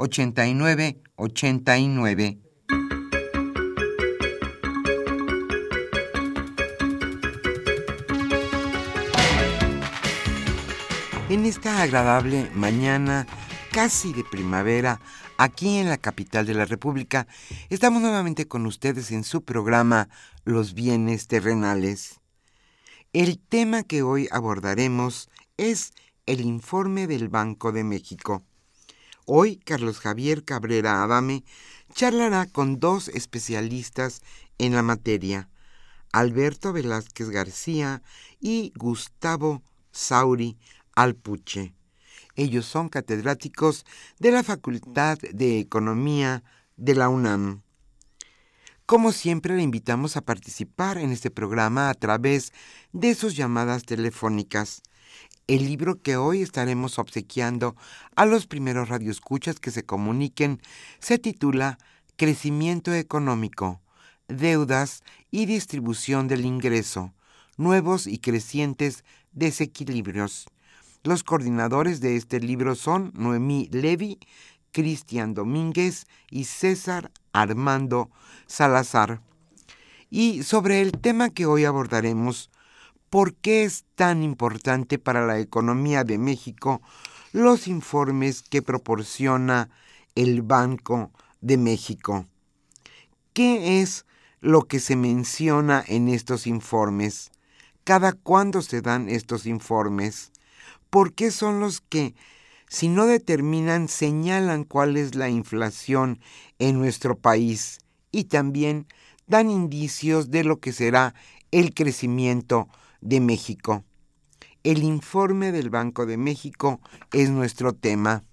89 89. En esta agradable mañana casi de primavera, aquí en la capital de la República, estamos nuevamente con ustedes en su programa Los bienes terrenales. El tema que hoy abordaremos es el informe del Banco de México. Hoy Carlos Javier Cabrera Adame charlará con dos especialistas en la materia, Alberto Velázquez García y Gustavo Sauri Alpuche. Ellos son catedráticos de la Facultad de Economía de la UNAM. Como siempre, le invitamos a participar en este programa a través de sus llamadas telefónicas. El libro que hoy estaremos obsequiando a los primeros radioescuchas que se comuniquen se titula Crecimiento económico, deudas y distribución del ingreso, nuevos y crecientes desequilibrios. Los coordinadores de este libro son Noemí Levy, Cristian Domínguez y César Armando Salazar. Y sobre el tema que hoy abordaremos, ¿Por qué es tan importante para la economía de México los informes que proporciona el Banco de México? ¿Qué es lo que se menciona en estos informes? ¿Cada cuándo se dan estos informes? ¿Por qué son los que, si no determinan, señalan cuál es la inflación en nuestro país y también dan indicios de lo que será el crecimiento de México. El informe del Banco de México es nuestro tema.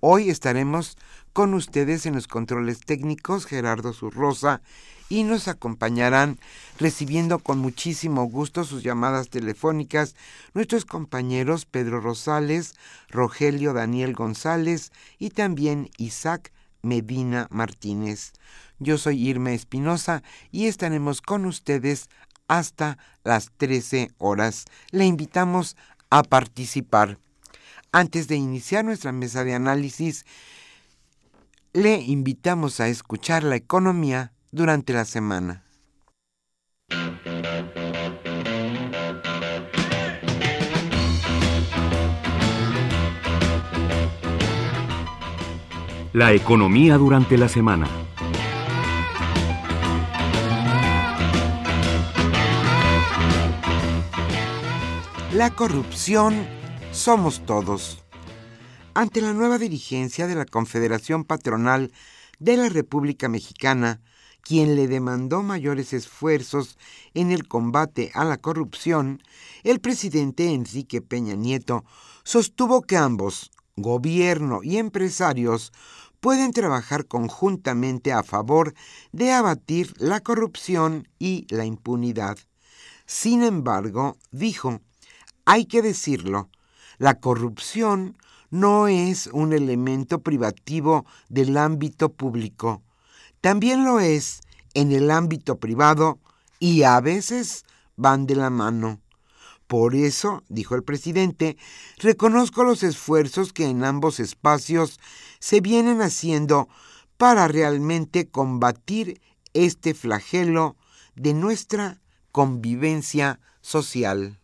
Hoy estaremos con ustedes en los controles técnicos Gerardo Zurrosa y nos acompañarán recibiendo con muchísimo gusto sus llamadas telefónicas nuestros compañeros Pedro Rosales, Rogelio Daniel González y también Isaac Medina Martínez. Yo soy Irma Espinosa y estaremos con ustedes hasta las 13 horas. Le invitamos a participar. Antes de iniciar nuestra mesa de análisis, le invitamos a escuchar la economía durante la semana. La economía durante la semana. La corrupción somos todos. Ante la nueva dirigencia de la Confederación Patronal de la República Mexicana, quien le demandó mayores esfuerzos en el combate a la corrupción, el presidente Enrique Peña Nieto sostuvo que ambos, gobierno y empresarios, pueden trabajar conjuntamente a favor de abatir la corrupción y la impunidad. Sin embargo, dijo, hay que decirlo, la corrupción no es un elemento privativo del ámbito público. También lo es en el ámbito privado y a veces van de la mano. Por eso, dijo el presidente, reconozco los esfuerzos que en ambos espacios se vienen haciendo para realmente combatir este flagelo de nuestra convivencia social.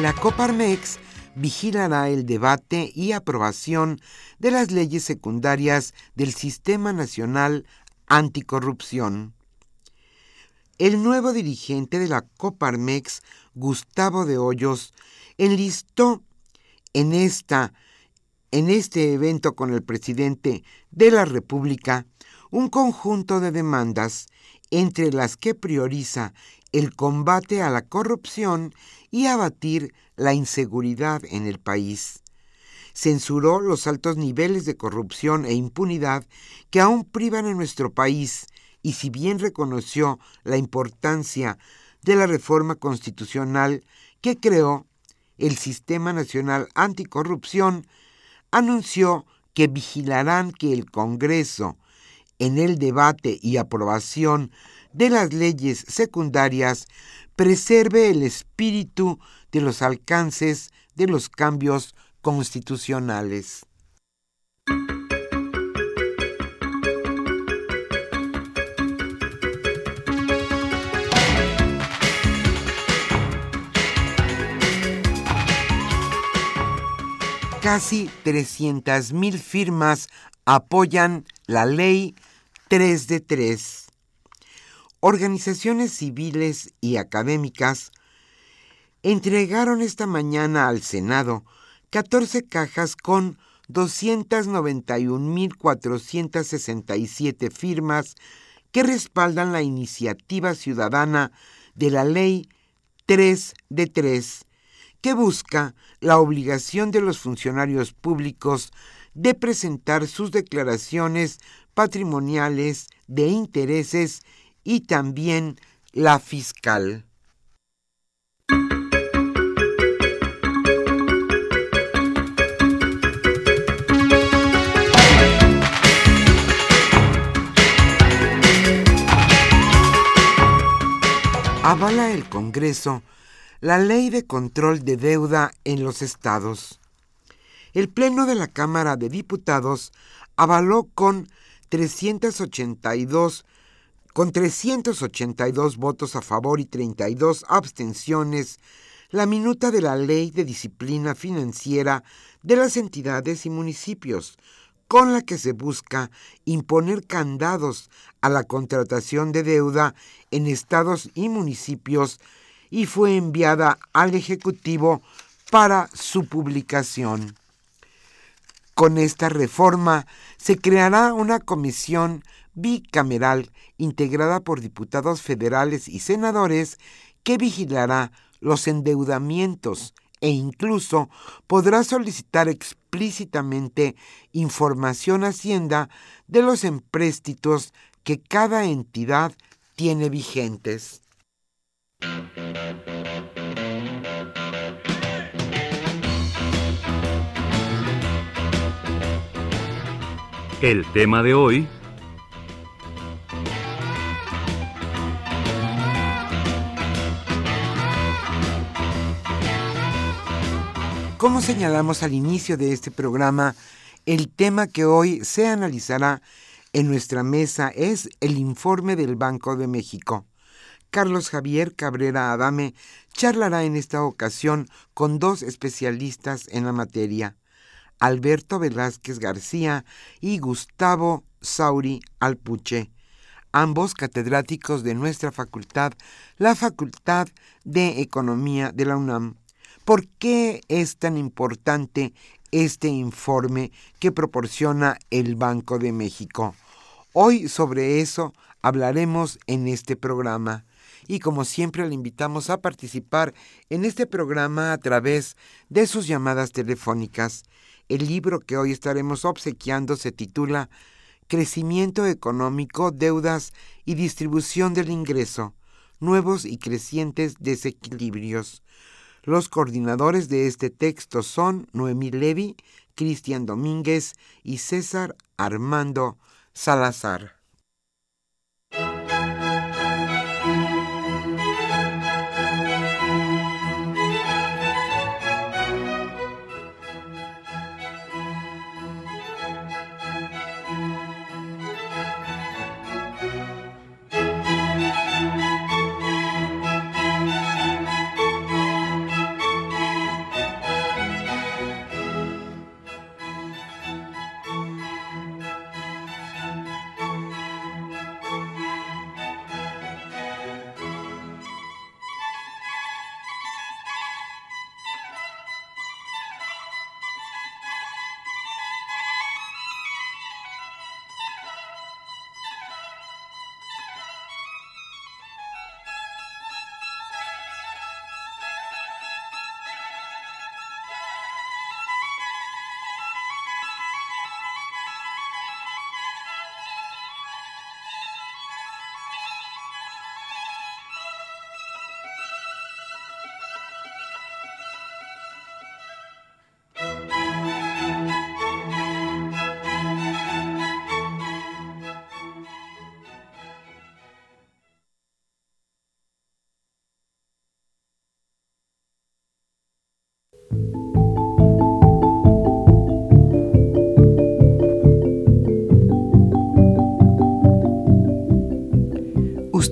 La Coparmex vigilará el debate y aprobación de las leyes secundarias del Sistema Nacional Anticorrupción. El nuevo dirigente de la Coparmex, Gustavo de Hoyos, enlistó en, esta, en este evento con el presidente de la República un conjunto de demandas entre las que prioriza el combate a la corrupción y abatir la inseguridad en el país. Censuró los altos niveles de corrupción e impunidad que aún privan en nuestro país y si bien reconoció la importancia de la reforma constitucional que creó el Sistema Nacional Anticorrupción, anunció que vigilarán que el Congreso, en el debate y aprobación de las leyes secundarias, preserve el espíritu de los alcances de los cambios constitucionales. Casi 300.000 firmas apoyan la ley 3 de 3 organizaciones civiles y académicas entregaron esta mañana al Senado 14 cajas con 291.467 firmas que respaldan la iniciativa ciudadana de la Ley 3 de 3, que busca la obligación de los funcionarios públicos de presentar sus declaraciones patrimoniales de intereses y también la fiscal. Avala el Congreso la ley de control de deuda en los estados. El Pleno de la Cámara de Diputados avaló con 382 con 382 votos a favor y 32 abstenciones, la minuta de la Ley de Disciplina Financiera de las entidades y municipios, con la que se busca imponer candados a la contratación de deuda en estados y municipios y fue enviada al Ejecutivo para su publicación. Con esta reforma se creará una comisión bicameral integrada por diputados federales y senadores que vigilará los endeudamientos e incluso podrá solicitar explícitamente información Hacienda de los empréstitos que cada entidad tiene vigentes. El tema de hoy Como señalamos al inicio de este programa, el tema que hoy se analizará en nuestra mesa es el informe del Banco de México. Carlos Javier Cabrera Adame charlará en esta ocasión con dos especialistas en la materia, Alberto Velázquez García y Gustavo Sauri Alpuche, ambos catedráticos de nuestra facultad, la Facultad de Economía de la UNAM. ¿Por qué es tan importante este informe que proporciona el Banco de México? Hoy sobre eso hablaremos en este programa y como siempre le invitamos a participar en este programa a través de sus llamadas telefónicas. El libro que hoy estaremos obsequiando se titula Crecimiento económico, deudas y distribución del ingreso nuevos y crecientes desequilibrios. Los coordinadores de este texto son Noemí Levy, Cristian Domínguez y César Armando Salazar.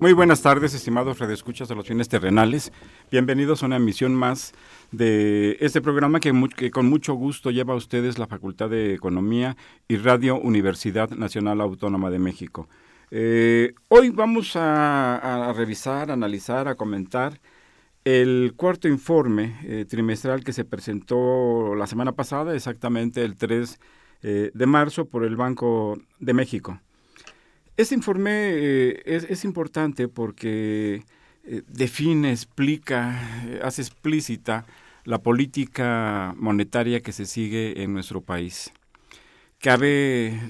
muy buenas tardes, estimados redescuchas de los bienes terrenales. Bienvenidos a una emisión más de este programa que, con mucho gusto lleva a ustedes la Facultad de Economía y Radio Universidad Nacional Autónoma de México. Eh, hoy vamos a, revisar, analizar, a comentar el cuarto informe eh, trimestral que se presentó la semana pasada, exactamente el 3 eh, de marzo, por el Banco de México. Este informe eh, es, importante porque eh, define, explica, eh, hace explícita la política monetaria que se sigue en nuestro país. Cabe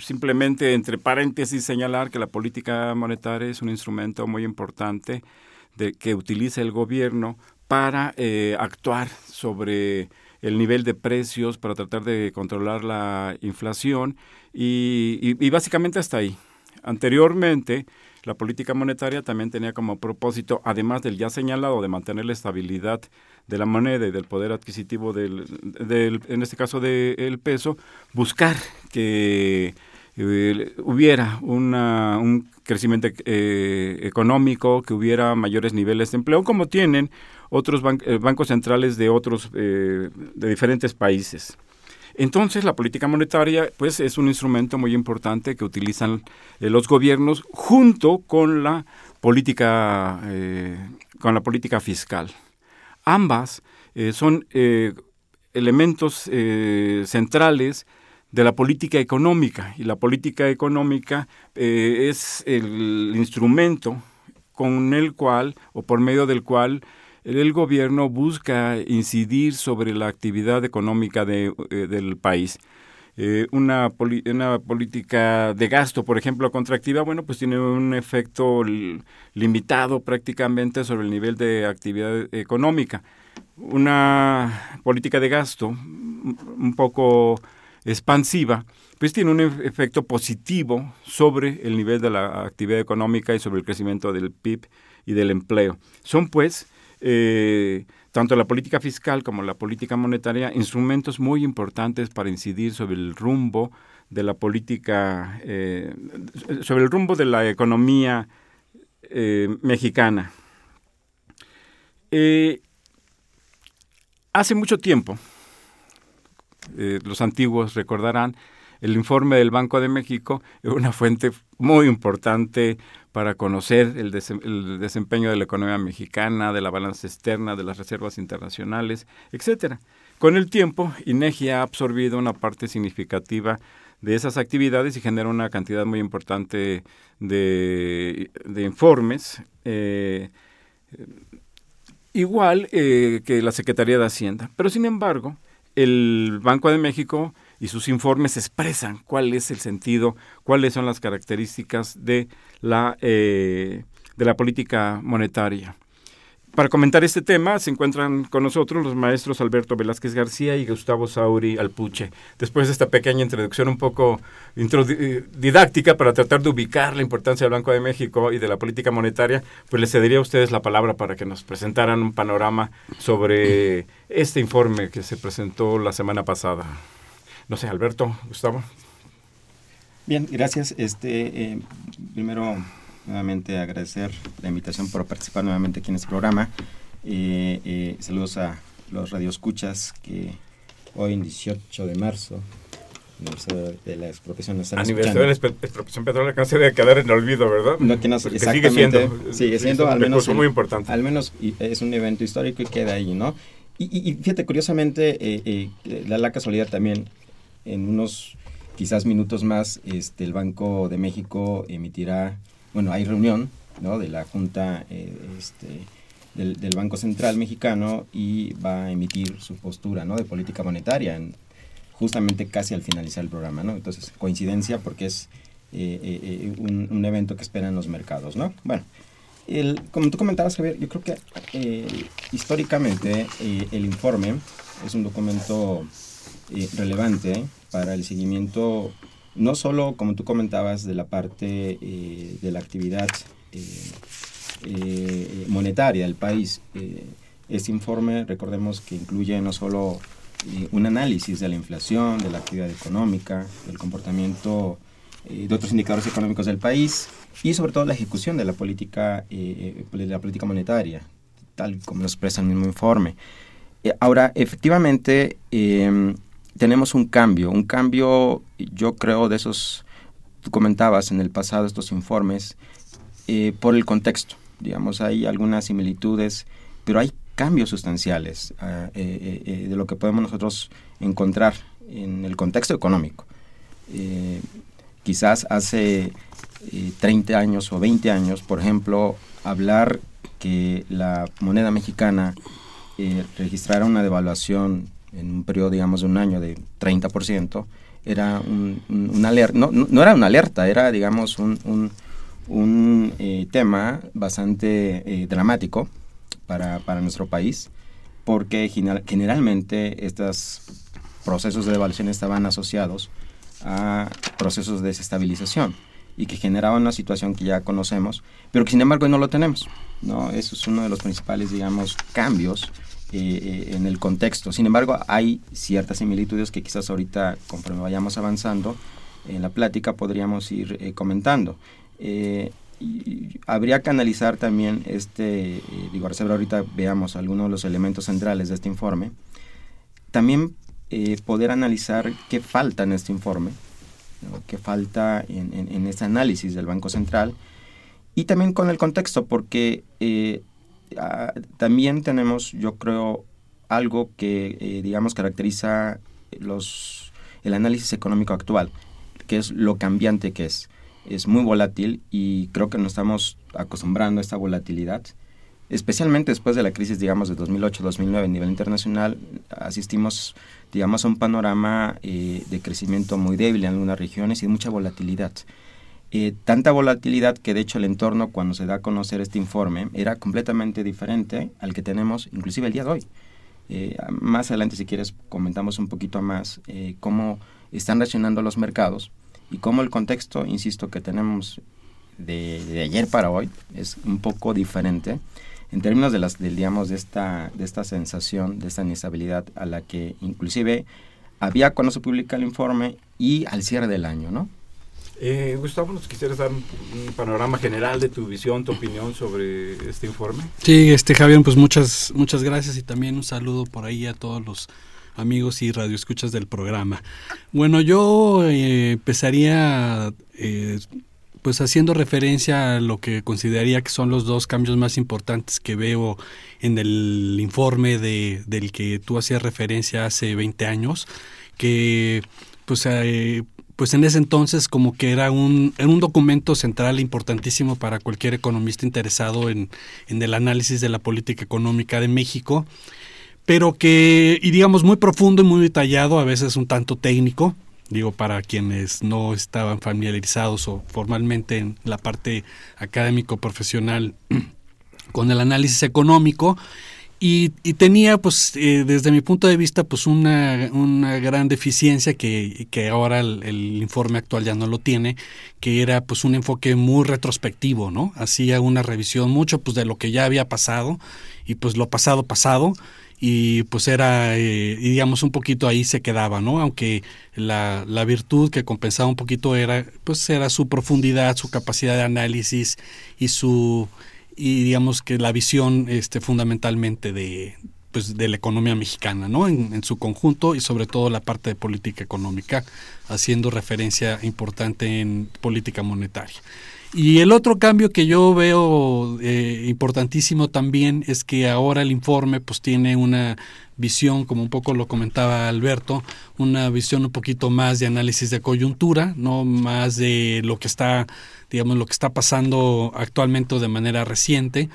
simplemente, entre paréntesis, señalar que la política monetaria es un instrumento muy importante de, que utiliza el gobierno para actuar sobre el nivel de precios, para tratar de controlar la inflación y, básicamente hasta ahí. Anteriormente, la política monetaria también tenía como propósito, además del ya señalado de mantener la estabilidad de la moneda y del poder adquisitivo del, en este caso del peso, buscar que eh, hubiera un crecimiento eh, económico, que hubiera mayores niveles de empleo, como tienen otros eh, bancos centrales de otros de diferentes países. Entonces, la política monetaria, pues, es un instrumento muy importante que utilizan eh, los gobiernos junto con la política, eh, con la política fiscal. Ambas eh, son elementos centrales de la política económica y la política económica es el instrumento con el cual o por medio del cual el gobierno busca incidir sobre la actividad económica de, eh, del país. Eh, una, una, política de gasto, por ejemplo, contractiva, bueno, pues tiene un efecto limitado prácticamente sobre el nivel de actividad económica. Una política de gasto un poco expansiva, pues tiene un efecto positivo sobre el nivel de la actividad económica y sobre el crecimiento del PIB y del empleo. Son pues eh, tanto la política fiscal como la política monetaria instrumentos muy importantes para incidir sobre el rumbo de la política, eh, sobre el rumbo de la economía eh, mexicana. hace mucho tiempo, los antiguos recordarán, el informe del Banco de México es una fuente muy importante para conocer el, desempeño de la economía mexicana, de la balanza externa, de las reservas internacionales, etcétera. Con el tiempo, INEGI ha absorbido una parte significativa de esas actividades y genera una cantidad muy importante de, informes. Eh, igual eh, que la Secretaría de Hacienda. Pero sin embargo, el Banco de México y sus informes expresan cuál es el sentido, cuáles son las características de la, eh, de la política monetaria. Para comentar este tema se encuentran con nosotros los maestros Alberto Velázquez García y Gustavo Sauri Alpuche. Después de esta pequeña introducción un poco eh, didáctica para tratar de ubicar la importancia del Banco de México y de la política monetaria, pues les cedería a ustedes la palabra para que nos presentaran un panorama sobre este informe que se presentó la semana pasada. No sé, Alberto, Gustavo. Bien, gracias. Este, eh, primero nuevamente agradecer la invitación por participar nuevamente aquí en este programa. Eh, eh, saludos a los radioescuchas que hoy, en 18 de marzo, aniversario de la expropiación, Aniversario de la expropiación petrolera que no se debe quedar en olvido, ¿verdad? No, que no, sigue siendo, sigue siendo al menos muy importante. Al menos es un evento histórico y queda ahí, ¿no? Y, y, fíjate, curiosamente, eh, eh, da la casualidad también, en unos quizás minutos más, este, el Banco de México emitirá bueno, hay reunión ¿no? de la Junta eh, este, del, Banco Central Mexicano y va a emitir su postura ¿no? de política monetaria en, justamente casi al finalizar el programa. ¿no? Entonces, coincidencia porque es eh, eh, un, evento que esperan los mercados. ¿no? Bueno, el, como tú comentabas, Javier, yo creo que históricamente el informe es un documento relevante para el seguimiento no solo, como tú comentabas, de la parte eh, de la actividad eh, eh, monetaria del país. este informe, recordemos que incluye no solo un análisis de la inflación, de la actividad económica, del comportamiento de otros indicadores económicos del país y sobre todo la ejecución de la política, de la política monetaria, tal como lo expresa el mismo informe. ahora, efectivamente, tenemos un cambio, un cambio, yo creo, de esos, tú comentabas en el pasado estos informes, eh, por el contexto. Digamos, hay algunas similitudes, pero hay cambios sustanciales ah, eh, eh, de lo que podemos nosotros encontrar en el contexto económico. quizás hace 30 años o 20 años, por ejemplo, hablar que la moneda mexicana registrara una devaluación en un periodo, digamos, de un año de 30%, era un, una alerta, no, no, era una alerta, era, digamos, un, un, eh, tema bastante eh, dramático para, para, nuestro país, porque generalmente estos procesos de devaluación estaban asociados a procesos de desestabilización y que generaban una situación que ya conocemos, pero que sin embargo no lo tenemos. ¿no? Eso es uno de los principales, digamos, cambios eh, en el contexto. Sin embargo, hay ciertas similitudes que quizás ahorita, conforme vayamos avanzando en la plática, podríamos ir eh, comentando. Eh, habría que analizar también este, digo, ahorita veamos algunos de los elementos centrales de este informe. También poder analizar qué falta en este informe, qué falta en, en, este análisis del Banco Central y también con el contexto, porque Ah, también tenemos, yo creo, algo que, eh, digamos, caracteriza los, el análisis económico actual, que es lo cambiante que es. Es muy volátil y creo que nos estamos acostumbrando a esta volatilidad. Especialmente después de la crisis, digamos, de 2008-2009 a nivel internacional, asistimos, digamos, a un panorama eh, de crecimiento muy débil en algunas regiones y mucha volatilidad. Eh, tanta volatilidad que de hecho el entorno cuando se da a conocer este informe era completamente diferente al que tenemos inclusive el día de hoy. Eh, más adelante si quieres comentamos un poquito más eh, cómo están reaccionando los mercados y cómo el contexto, insisto, que tenemos de, ayer para hoy es un poco diferente en términos de las digamos de esta de esta sensación de esta inestabilidad a la que inclusive había cuando se publica el informe y al cierre del año, ¿no? Eh, Gustavo, ¿nos quisieras dar un, panorama general de tu visión, tu opinión sobre este informe? Sí, este Javier, pues muchas muchas gracias y también un saludo por ahí a todos los amigos y radioescuchas del programa. Bueno, yo eh, empezaría eh, pues haciendo referencia a lo que consideraría que son los dos cambios más importantes que veo en el informe de, del que tú hacías referencia hace 20 años, que pues, eh, pues en ese entonces como que era un, era un documento central importantísimo para cualquier economista interesado en, en el análisis de la política económica de México, pero que, y digamos, muy profundo y muy detallado, a veces un tanto técnico, digo, para quienes no estaban familiarizados o formalmente en la parte académico-profesional con el análisis económico. Y, tenía, pues, eh, desde mi punto de vista, pues una, una gran deficiencia que, que ahora el, el, informe actual ya no lo tiene, que era pues un enfoque muy retrospectivo, ¿no? Hacía una revisión mucho pues de lo que ya había pasado y pues lo pasado pasado y pues era, eh, digamos, un poquito ahí se quedaba, ¿no? Aunque la, la, virtud que compensaba un poquito era, pues era su profundidad, su capacidad de análisis y su, y digamos que la visión este, fundamentalmente de, pues, de la economía mexicana, ¿no? En, su conjunto y sobre todo la parte de política económica, haciendo referencia importante en política monetaria. Y el otro cambio que yo veo eh, importantísimo también es que ahora el informe pues tiene una visión, como un poco lo comentaba Alberto, una visión un poquito más de análisis de coyuntura, no más de lo que está, digamos, lo que está pasando actualmente de manera reciente,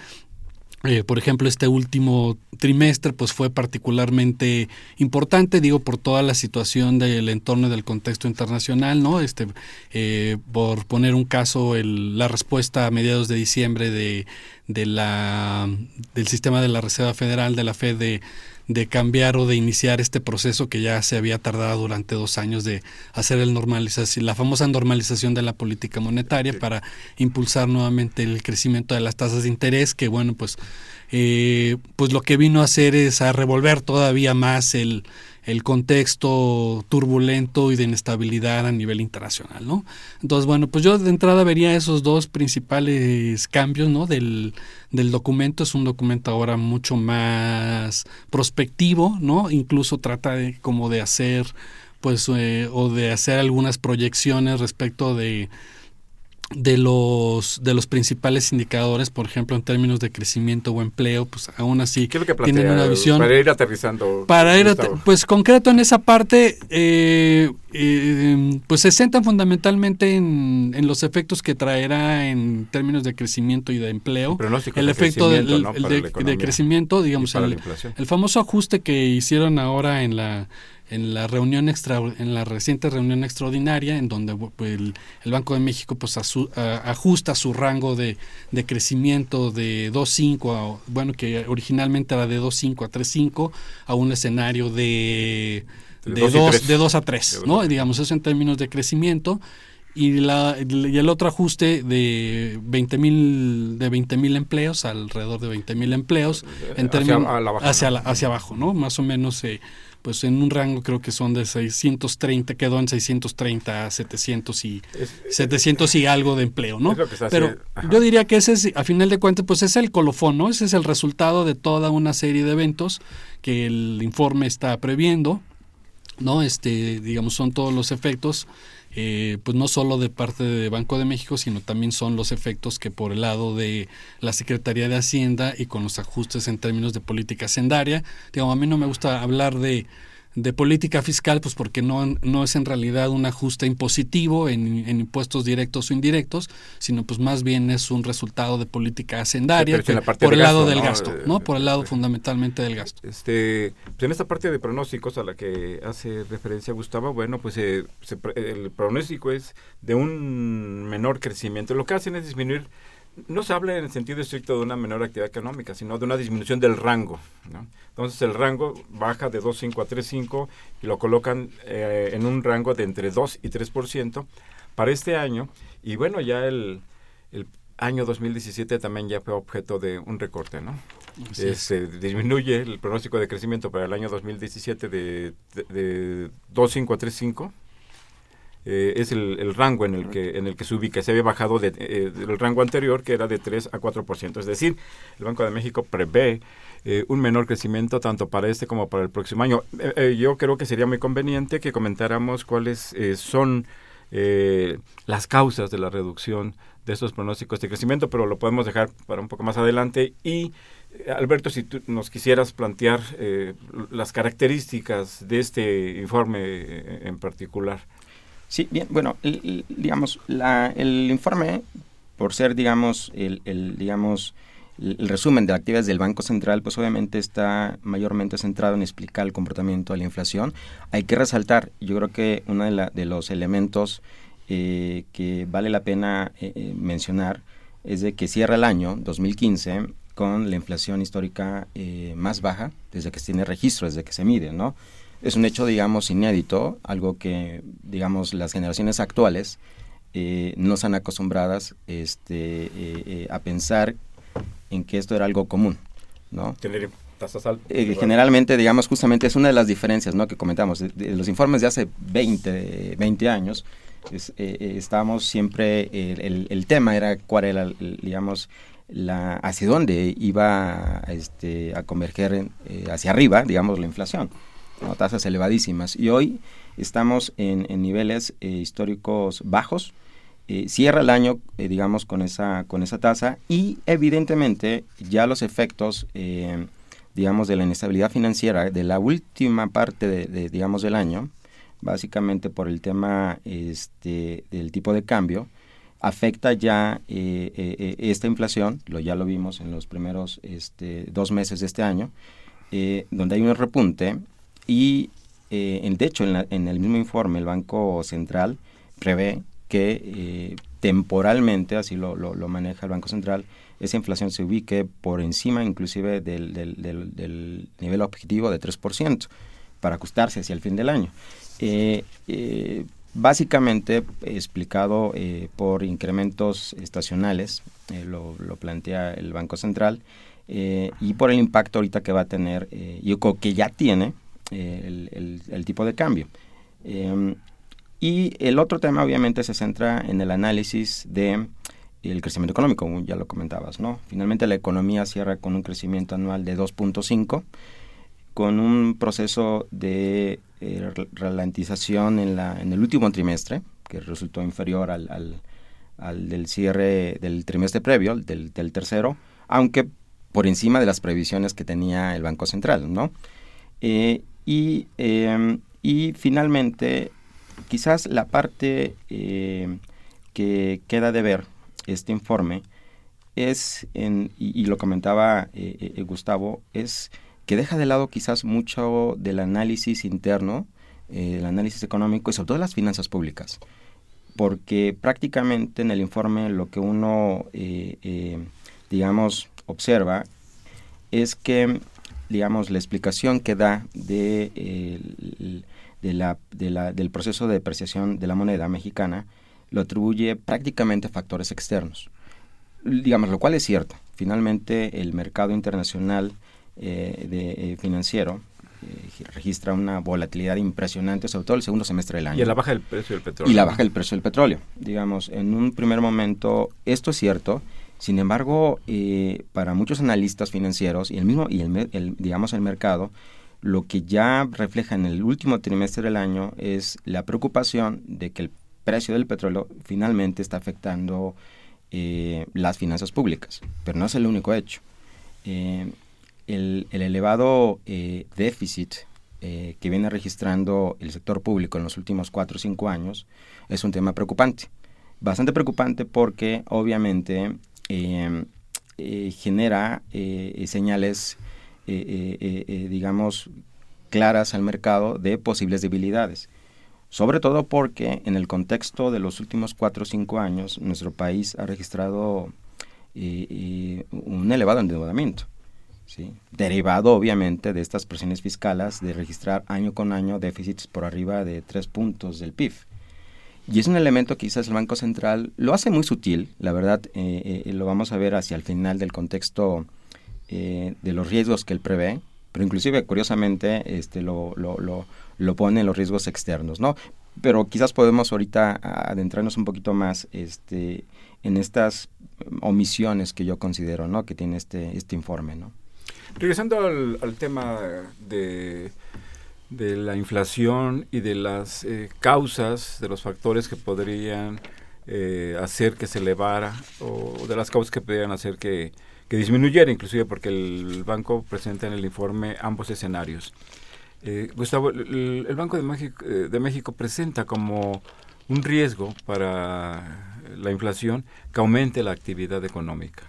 eh, por ejemplo, este último trimestre pues fue particularmente importante, digo, por toda la situación del entorno y del contexto internacional, ¿no? Este, eh, por poner un caso, la respuesta a mediados de diciembre de, de la, del sistema de la Reserva Federal, de la Fed, de de cambiar o de iniciar este proceso que ya se había tardado durante dos años de hacer el normalización, la famosa normalización de la política monetaria para impulsar nuevamente el crecimiento de las tasas de interés, que bueno, pues, eh, pues lo que vino a hacer es a revolver todavía más el, el contexto turbulento y de inestabilidad a nivel internacional, ¿no? Entonces, bueno, pues yo de entrada vería esos dos principales cambios, ¿no? Del, del documento es un documento ahora mucho más prospectivo, ¿no? Incluso trata de como de hacer, pues, eh, o de hacer algunas proyecciones respecto de de los de los principales indicadores, por ejemplo, en términos de crecimiento o empleo, pues aún así tienen una visión para ir aterrizando. Para ir pues concreto en esa parte, eh, eh, pues se centran fundamentalmente en, en, los efectos que traerá en términos de crecimiento y de empleo. El, efecto del, de, crecimiento, digamos, el, el famoso ajuste que hicieron ahora en la en la reunión extra, en la reciente reunión extraordinaria en donde pues, el, Banco de México pues ajusta su rango de, de crecimiento de 2.5 a bueno que originalmente era de 2.5 a 3.5 a un escenario de de, 2, de 2 a 3, ¿no? Digamos eso en términos de crecimiento. Y, la, y el otro ajuste de 20 mil de 20 mil empleos alrededor de 20 mil empleos en términos hacia, hacia, abajo no más o menos eh, pues en un rango creo que son de 630, quedó en 630 a 700 y 700 y algo de empleo, ¿no? Pero yo diría que ese es, a final de cuentas, pues es el colofón, ¿no? Ese es el resultado de toda una serie de eventos que el informe está previendo, ¿no? Este, digamos, son todos los efectos eh, pues no solo de parte de Banco de México, sino también son los efectos que por el lado de la Secretaría de Hacienda y con los ajustes en términos de política sendaria, digamos, a mí no me gusta hablar de de política fiscal, pues porque no, no es en realidad un ajuste impositivo en, impuestos directos o indirectos, sino pues más bien es un resultado de política hacendaria por el lado del gasto, ¿no? Por el lado fundamentalmente del gasto. Este, pues en esta parte de pronósticos a la que hace referencia Gustavo, bueno, pues eh, el pronóstico es de un menor crecimiento. Lo que hacen es disminuir no se habla en el sentido estricto de una menor actividad económica, sino de una disminución del rango. Entonces el rango baja de 2,5 a 3,5 y lo colocan eh, en un rango de entre 2 y 3% para este año. Y bueno, ya el, el año 2017 también ya fue objeto de un recorte, ¿no? Se disminuye el pronóstico de crecimiento para el año 2017 de, de, de 2,5 a 3,5 eh, es el, rango en el que en el que se ubica. Se había bajado de, eh, del rango anterior, que era de 3 a 4%. Es decir, el Banco de México prevé eh, un menor crecimiento tanto para este como para el próximo año. yo creo que sería muy conveniente que comentáramos cuáles son las causas de la reducción de estos pronósticos de crecimiento, pero lo podemos dejar para un poco más adelante. Y, Alberto, si tú nos quisieras plantear las características de este informe en particular. Sí, bien, bueno, digamos, la, el informe, por ser, digamos, el, digamos, el resumen de actividades del Banco Central, pues obviamente está mayormente centrado en explicar el comportamiento de la inflación. Hay que resaltar, yo creo que uno de, de los elementos eh, que vale la pena eh, eh, mencionar es de que cierra el año 2015 con la inflación histórica más baja desde que se tiene registro, desde que se mide, ¿no? Es un hecho, digamos, inédito, algo que, digamos, las generaciones actuales eh, no están acostumbradas este, eh, eh, a pensar en que esto era algo común, ¿no? Tener tasas altas. generalmente, digamos, justamente es una de las diferencias, ¿no? Que comentamos, de, los informes de hace 20, 20 años, estábamos siempre, el, el, tema era cuál era, digamos, la, hacia dónde iba este, a converger hacia arriba, digamos, la inflación tasas elevadísimas. Y hoy estamos en, niveles eh, históricos bajos. Eh, cierra el año, eh, digamos, con esa, con esa tasa y evidentemente ya los efectos, digamos, de la inestabilidad financiera de la última parte, de, digamos, del año, básicamente por el tema este, del tipo de cambio, afecta ya esta inflación, lo ya lo vimos en los primeros este, dos meses de este año, donde hay un repunte y, eh, de hecho, en, el mismo informe, el Banco Central prevé que eh, temporalmente, así lo, lo, maneja el Banco Central, esa inflación se ubique por encima inclusive del, del, del, nivel objetivo de 3% para ajustarse hacia el fin del año. Eh, básicamente explicado por incrementos estacionales, lo, lo, plantea el Banco Central, y por el impacto ahorita que va a tener, y que ya tiene el, tipo de cambio. Em, y el otro tema obviamente se centra en el análisis de el crecimiento económico, ya lo comentabas, ¿no? Finalmente la economía cierra con un crecimiento anual de 2.5, con un proceso de eh, ralentización en, la, en el último trimestre, que resultó inferior al, al, del cierre del trimestre previo, del, del, tercero, aunque por encima de las previsiones que tenía el Banco Central, ¿no? Eh, y, em, y finalmente, quizás la parte eh, que queda de ver este informe es, en, y, lo comentaba eh, eh, Gustavo, es que deja de lado quizás mucho del análisis interno, el análisis económico y sobre todo las finanzas públicas. Porque prácticamente en el informe lo que uno, digamos, observa es que digamos, la explicación que da de, de la, del proceso de depreciación de la moneda mexicana lo atribuye prácticamente a factores externos. Digamos, lo cual es cierto. Finalmente, el mercado internacional eh, de, eh, financiero eh, registra una volatilidad impresionante, sobre todo el segundo semestre del año. Y la baja del precio del petróleo. Y la baja del precio del petróleo. Digamos, en un primer momento, esto es cierto, sin embargo, eh, para muchos analistas financieros y el mismo y el, digamos el mercado, lo que ya refleja en el último trimestre del año es la preocupación de que el precio del petróleo finalmente está afectando eh, las finanzas públicas, pero no es el único hecho. Eh, el, elevado déficit que viene registrando el sector público en los últimos cuatro o cinco años es un tema preocupante. Bastante preocupante porque obviamente genera eh, señales, digamos, claras al mercado de posibles debilidades. Sobre todo porque en el contexto de los últimos cuatro o cinco años, nuestro país ha registrado un elevado endeudamiento. ¿sí? derivado obviamente de estas presiones fiscales de registrar año con año déficits por arriba de tres puntos del PIB. Y es un elemento que quizás el Banco Central lo hace muy sutil, la verdad, eh, eh, lo vamos a ver hacia el final del contexto eh, de los riesgos que él prevé, pero inclusive curiosamente este, lo, lo, lo, pone en los riesgos externos, ¿no? pero quizás podemos ahorita adentrarnos un poquito más este, en estas omisiones que yo considero ¿no? que tiene este, este informe. ¿no? Regresando al, tema de, de, la inflación y de las eh, causas, de los factores que podrían eh, hacer que se elevara o de las causas que podrían hacer que, que disminuyera, inclusive porque el banco presenta en el informe ambos escenarios. Eh, Gustavo, el, Banco de México, eh, de México presenta como un riesgo para la inflación que aumente la actividad económica.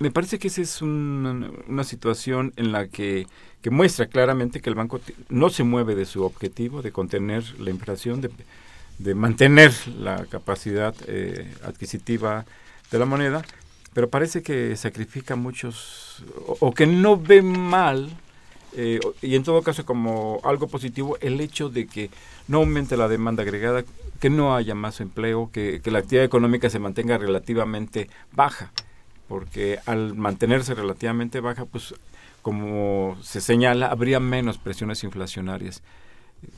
Me parece que esa es una, situación en la que, muestra claramente que el banco no se mueve de su objetivo de contener la inflación, de, de mantener la capacidad adquisitiva de la moneda, pero parece que sacrifica muchos, o, que no ve mal, eh, y en todo caso como algo positivo, el hecho de que no aumente la demanda agregada, que no haya más empleo, que, la actividad económica se mantenga relativamente baja, porque al mantenerse relativamente baja, pues como se señala, habría menos presiones inflacionarias.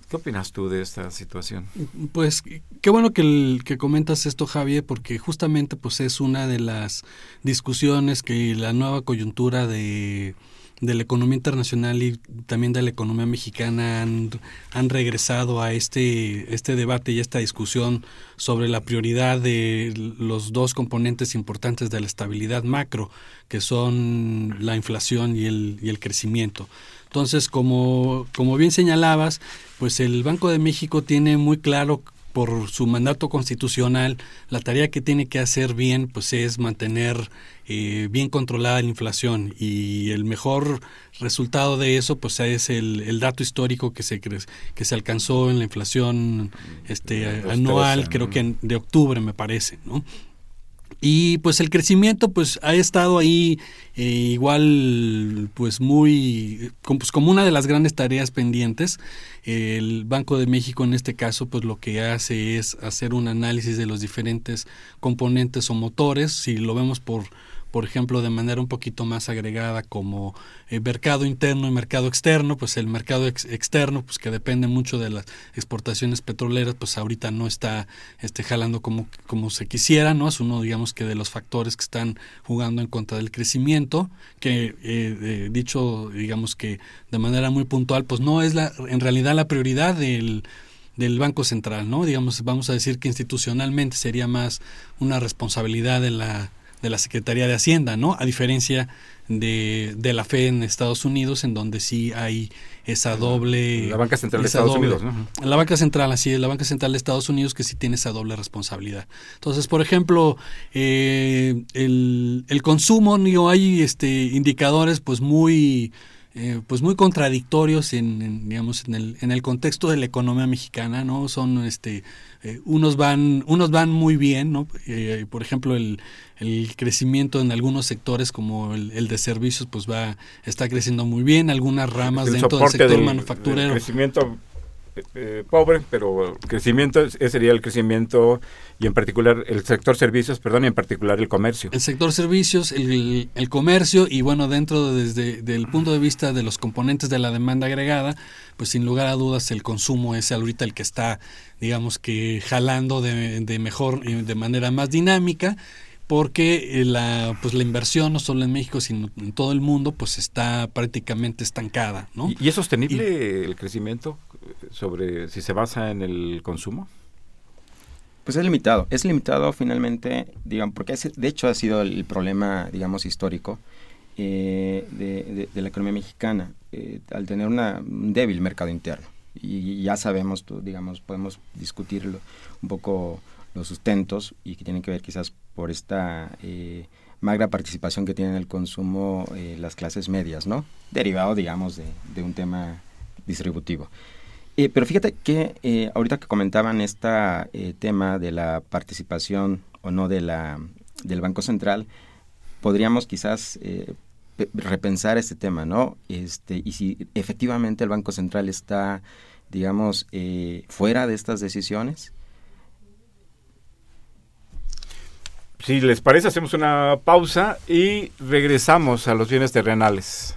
¿Qué opinas tú de esta situación? Pues qué bueno que, que comentas esto, Javier, porque justamente pues es una de las discusiones que la nueva coyuntura de, de la economía internacional y también de la economía mexicana han, han regresado a este, este debate y esta discusión sobre la prioridad de los dos componentes importantes de la estabilidad macro, que son la inflación y el, y el crecimiento. Entonces, como, como bien señalabas, pues el Banco de México tiene muy claro por su mandato constitucional, la tarea que tiene que hacer bien, pues es mantener eh, bien controlada la inflación y el mejor resultado de eso, pues es el, el dato histórico que se que se alcanzó en la inflación este anual, creo que de octubre me parece, ¿no? Y pues el crecimiento pues ha estado ahí eh, igual pues muy pues, como una de las grandes tareas pendientes. El Banco de México en este caso pues lo que hace es hacer un análisis de los diferentes componentes o motores. Si lo vemos por por ejemplo, de manera un poquito más agregada como eh, mercado interno y mercado externo, pues el mercado externo, pues que depende mucho de las exportaciones petroleras, pues ahorita no está este, jalando como, como se quisiera, ¿no? Es uno, digamos, que de los factores que están jugando en contra del crecimiento, que eh, dicho, digamos que de manera muy puntual, pues no es la, en realidad la prioridad del del Banco Central, ¿no? Digamos, vamos a decir que institucionalmente sería más una responsabilidad de la de la Secretaría de Hacienda, ¿no? A diferencia de, de la fe en Estados Unidos, en donde sí hay esa doble... La banca central de Estados Unidos, ¿no? La banca central, así es, la banca central de Estados Unidos que sí tiene esa doble responsabilidad. Entonces, por ejemplo, eh, el, el consumo, ¿no? hay este, indicadores pues muy eh, pues muy contradictorios en, digamos en el, en el contexto de la economía mexicana no son este eh, unos van unos van muy bien no eh, por ejemplo el, el, crecimiento en algunos sectores como el, de servicios pues va está creciendo muy bien algunas ramas dentro del sector manufacturero. crecimiento eh, pobre, pero crecimiento ese sería el crecimiento y en particular el sector servicios, perdón, y en particular el comercio. El sector servicios, el, el comercio y bueno, dentro desde el punto de vista de los componentes de la demanda agregada, pues sin lugar a dudas el consumo es ahorita el que está, digamos que jalando de, de mejor, de manera más dinámica porque eh, la pues la inversión no solo en México sino en todo el mundo pues está prácticamente estancada ¿no? ¿y, es sostenible el crecimiento sobre si se basa en el consumo? Pues es limitado, es limitado finalmente, digamos, porque de hecho ha sido el problema, digamos, histórico eh, de, la economía mexicana, eh, al tener una, un débil mercado interno. Y, ya sabemos, digamos, podemos discutirlo un poco los sustentos y que tienen que ver quizás por esta eh, magra participación que tienen en el consumo las clases medias, ¿no? Derivado, digamos, de, de un tema distributivo. Eh, pero fíjate que eh, ahorita que comentaban este tema de la participación o no de la, del Banco Central, podríamos quizás repensar este tema, ¿no? Este, y si efectivamente el Banco Central está, digamos, fuera de estas decisiones. Si les parece, hacemos una pausa y regresamos a los bienes terrenales.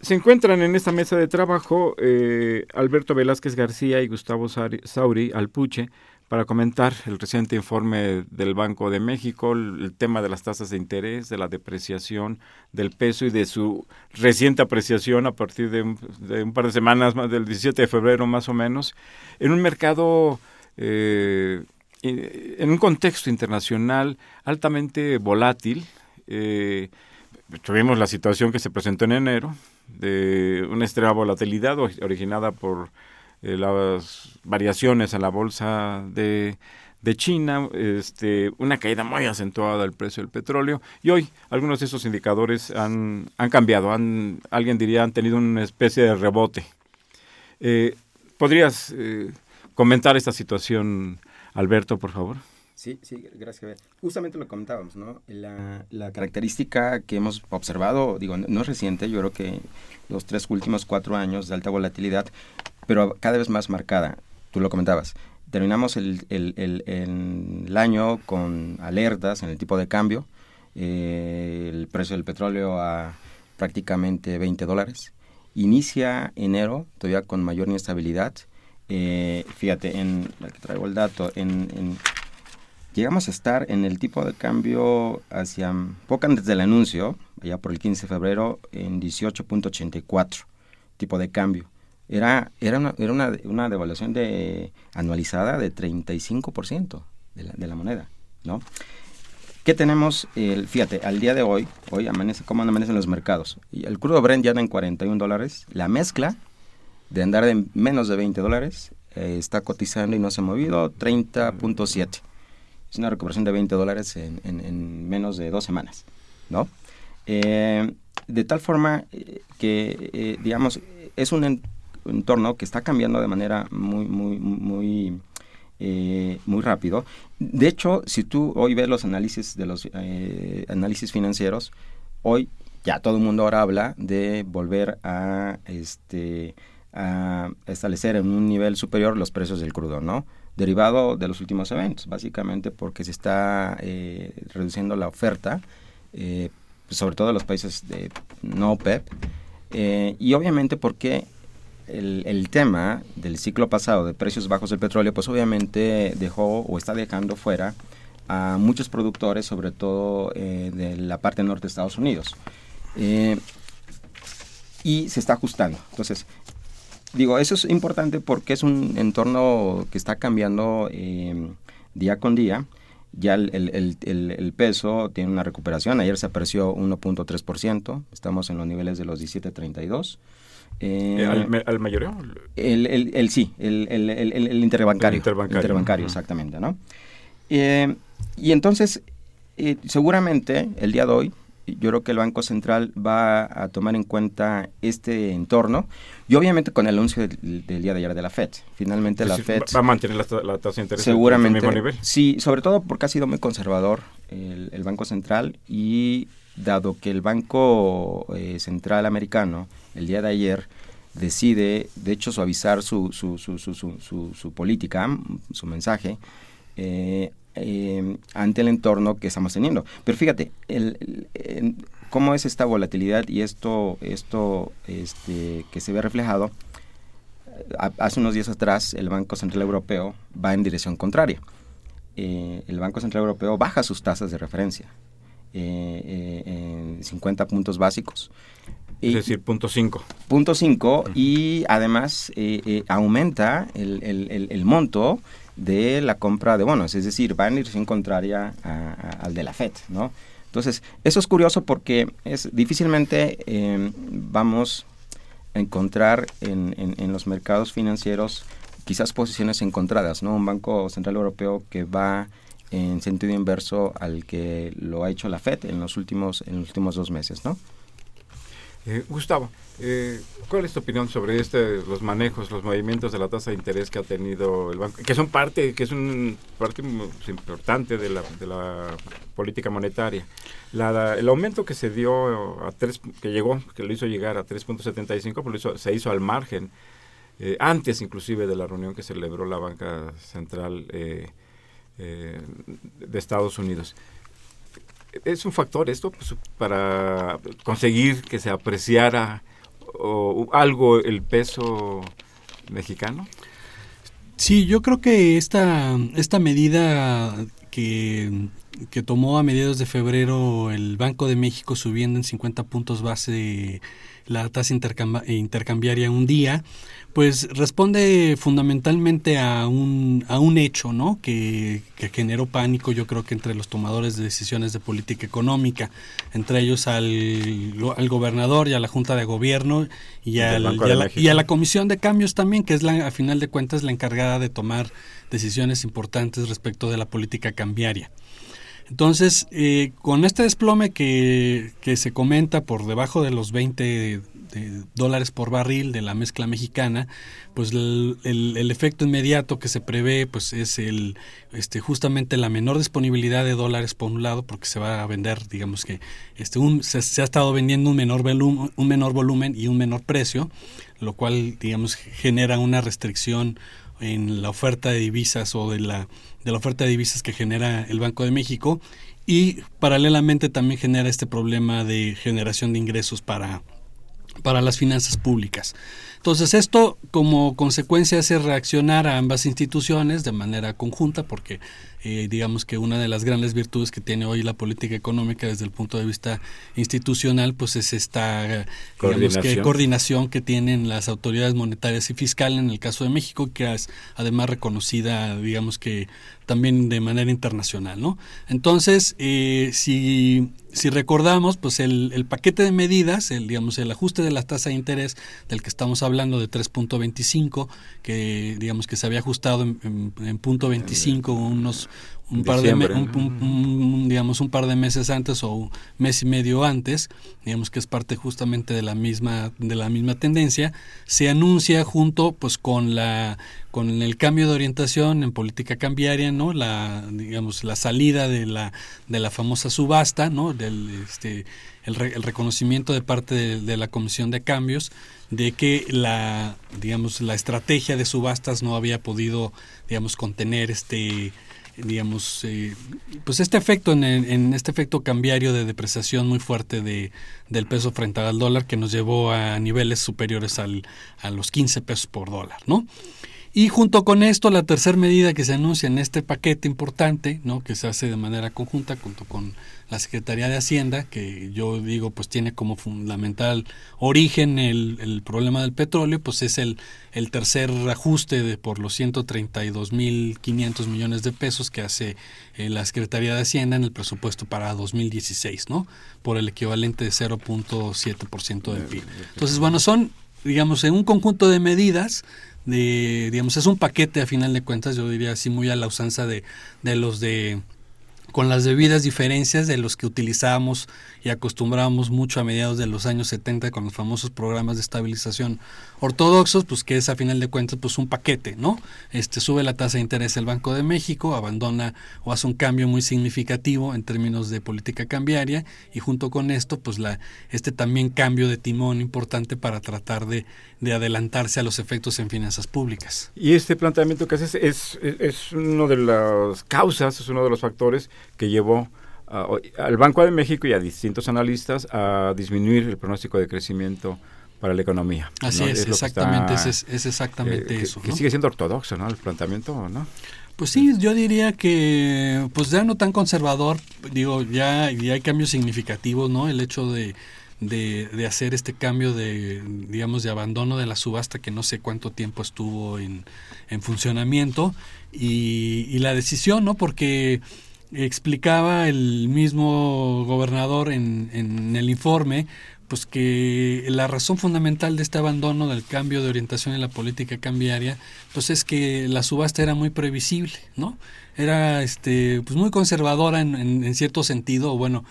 se encuentran en esta mesa de trabajo eh, Alberto Velázquez García y Gustavo Sauri Alpuche para comentar el reciente informe del Banco de México, el, tema de las tasas de interés, de la depreciación del peso y de su reciente apreciación a partir de un, par de semanas, más del 17 de febrero más o menos, en un mercado, eh, en un contexto internacional altamente volátil. Eh, tuvimos la situación que se presentó en enero de una extrema volatilidad originada por eh, las variaciones en la bolsa de, de China, este, una caída muy acentuada del precio del petróleo y hoy algunos de esos indicadores han, han cambiado, han, alguien diría han tenido una especie de rebote. Eh, ¿Podrías eh, comentar esta situación, Alberto, por favor? Sí, sí, gracias. Justamente lo comentábamos, ¿no? La, la, característica que hemos observado, digo, no es reciente, yo creo que los tres últimos cuatro años de alta volatilidad, pero cada vez más marcada, tú lo comentabas. Terminamos el, el, el, el año con alertas en el tipo de cambio, eh, el precio del petróleo a prácticamente 20 dólares. Inicia enero todavía con mayor inestabilidad. Eh, fíjate, en, que traigo el dato, en, en llegamos a estar en el tipo de cambio hacia poco antes del anuncio, allá por el 15 de febrero, en 18.84 tipo de cambio. Era, era, una, era una, una devaluación de, anualizada de 35% de la, de la moneda, ¿no? ¿Qué tenemos? El, fíjate, al día de hoy, hoy amanece, ¿cómo amanecen los mercados? El crudo Brent ya anda en 41 dólares. La mezcla de andar en menos de 20 dólares eh, está cotizando y no se ha movido 30.7 es una recuperación de 20 dólares en, en, menos de dos semanas, ¿no? Eh, de tal forma eh, que, eh, digamos, es un entorno que está cambiando de manera muy, muy, muy, muy rápido. De hecho, si tú hoy ves los análisis de los análisis financieros, hoy ya todo el mundo ahora habla de volver a, este, a establecer en un nivel superior los precios del crudo, ¿no? Derivado de los últimos eventos, básicamente porque se está eh, reduciendo la oferta, eh, sobre todo en los países de no OPEP, eh, y obviamente porque el, el, tema del ciclo pasado de precios bajos del petróleo, pues obviamente dejó o está dejando fuera a muchos productores, sobre todo de la parte norte de Estados Unidos. y se está ajustando. Entonces, digo, eso es importante porque es un entorno que está cambiando em, día con día. Ya el, el, el, el, peso tiene una recuperación. Ayer se apreció 1.3%. Estamos en los niveles de los 17.32. Eh, ¿Al, ¿Al, mayoreo? El, el, sí, el, el, interbancario. interbancario. interbancario exactamente, ¿no? Eh, y entonces, eh, seguramente el día de hoy yo creo que el Banco Central va a tomar en cuenta este entorno y obviamente con el anuncio del, día de ayer de la FED. Finalmente la FED... ¿Va a mantener la, tasa de interés seguramente, mismo nivel? Sí, sobre todo porque ha sido muy conservador el, Banco Central y dado que el Banco eh, Central americano el día de ayer decide, de hecho, suavizar su, su, su, su, su política, su mensaje, eh, eh, ante el entorno que estamos teniendo. Pero fíjate, el, cómo es esta volatilidad y esto, esto este, que se ve reflejado. hace unos días atrás el Banco Central Europeo va en dirección contraria. Eh, el Banco Central Europeo baja sus tasas de referencia eh, en 50 puntos básicos. Es decir, punto 5. Punto 5 y además aumenta el, el, el monto de la compra de bonos, es decir, va en dirección contraria al de la FED, ¿no? Entonces, eso es curioso porque es difícilmente em, vamos a encontrar en, en, los mercados financieros quizás posiciones encontradas, ¿no? Un Banco Central Europeo que va en sentido inverso al que lo ha hecho la FED en los últimos, en los últimos dos meses, ¿no? Eh, Gustavo, eh, ¿cuál es tu opinión sobre este, los manejos, los movimientos de la tasa de interés que ha tenido el banco, que son parte, que es un parte importante de la, política monetaria? La, el aumento que se dio a tres, que llegó, que lo hizo llegar a 3.75, pues se hizo al margen, eh, antes inclusive de la reunión que celebró la banca central de Estados Unidos es un factor esto pues, para conseguir que se apreciara o, algo el peso mexicano? Sí, yo creo que esta, esta medida que, que tomó a mediados de febrero el Banco de México subiendo en 50 puntos base la tasa intercambiaria un día, pues responde fundamentalmente a un, a un hecho, ¿no? Que, generó pánico, yo creo que entre los tomadores de decisiones de política económica, entre ellos al, al gobernador y a la Junta de Gobierno y, al, y, a la, Comisión de Cambios también, que es la, a final de cuentas la encargada de tomar decisiones importantes respecto de la política cambiaria. Entonces, eh, con este desplome que, que se comenta por debajo de los 20 dólares por barril de la mezcla mexicana, pues el, el, efecto inmediato que se prevé pues es el este justamente la menor disponibilidad de dólares por un lado porque se va a vender digamos que este un, se, ha estado vendiendo un menor volumen, un menor volumen y un menor precio, lo cual digamos genera una restricción en la oferta de divisas o de la de la oferta de divisas que genera el Banco de México y paralelamente también genera este problema de generación de ingresos para para las finanzas públicas. Entonces esto como consecuencia hace reaccionar a ambas instituciones de manera conjunta porque eh, digamos que una de las grandes virtudes que tiene hoy la política económica desde el punto de vista institucional pues es esta coordinación que, coordinación que tienen las autoridades monetarias y fiscales en el caso de México que es además reconocida digamos que también de manera internacional, ¿no? Entonces, eh, si, si recordamos, pues el, el, paquete de medidas, el, digamos, el ajuste de la tasa de interés del que estamos hablando de 3.25, que digamos que se había ajustado en, en, punto 25 unos un par de digamos un par de meses antes o un mes y medio antes digamos que es parte justamente de la misma de la misma tendencia se anuncia junto pues con la con el cambio de orientación en política cambiaria no la digamos la salida de la de la famosa subasta no del este el, reconocimiento de parte de, de la comisión de cambios de que la digamos la estrategia de subastas no había podido digamos contener este digamos, eh, pues este efecto, en, en, este efecto cambiario de depreciación muy fuerte de, del peso frente al dólar que nos llevó a niveles superiores al, a los 15 pesos por dólar, ¿no? Y junto con esto, la tercera medida que se anuncia en este paquete importante, ¿no? que se hace de manera conjunta junto con la Secretaría de Hacienda, que yo digo pues tiene como fundamental origen el, el problema del petróleo, pues es el, el tercer ajuste de por los 132.500 millones de pesos que hace eh, la Secretaría de Hacienda en el presupuesto para 2016, ¿no? Por el equivalente de 0.7% del PIB. Entonces, bueno, son digamos, en un conjunto de medidas de, digamos, es un paquete a final de cuentas, yo diría así muy a la usanza de, de los de con las debidas diferencias de los que utilizábamos y acostumbrábamos mucho a mediados de los años 70 con los famosos programas de estabilización ortodoxos, pues que es a final de cuentas pues un paquete, ¿no? Este sube la tasa de interés del Banco de México, abandona o hace un cambio muy significativo en términos de política cambiaria y junto con esto pues la este también cambio de timón importante para tratar de, de adelantarse a los efectos en finanzas públicas. Y este planteamiento que haces es, es, es de las causas, es uno de los factores que llevó al Banco de México y a distintos analistas a disminuir el pronóstico de crecimiento para la economía. Así es, exactamente, es, exactamente eh, eso. Que, sigue siendo ortodoxo, ¿no? El planteamiento, ¿no? Pues sí, yo diría que, pues ya no tan conservador, digo, ya, ya hay cambios significativos, ¿no? El hecho de, de, hacer este cambio de, digamos, de abandono de la subasta que no sé cuánto tiempo estuvo en, en funcionamiento y, y la decisión, ¿no? Porque explicaba el mismo gobernador en, en el informe pues que la razón fundamental de este abandono del cambio de orientación en la política cambiaria pues es que la subasta era muy previsible no era este pues muy conservadora en, cierto sentido bueno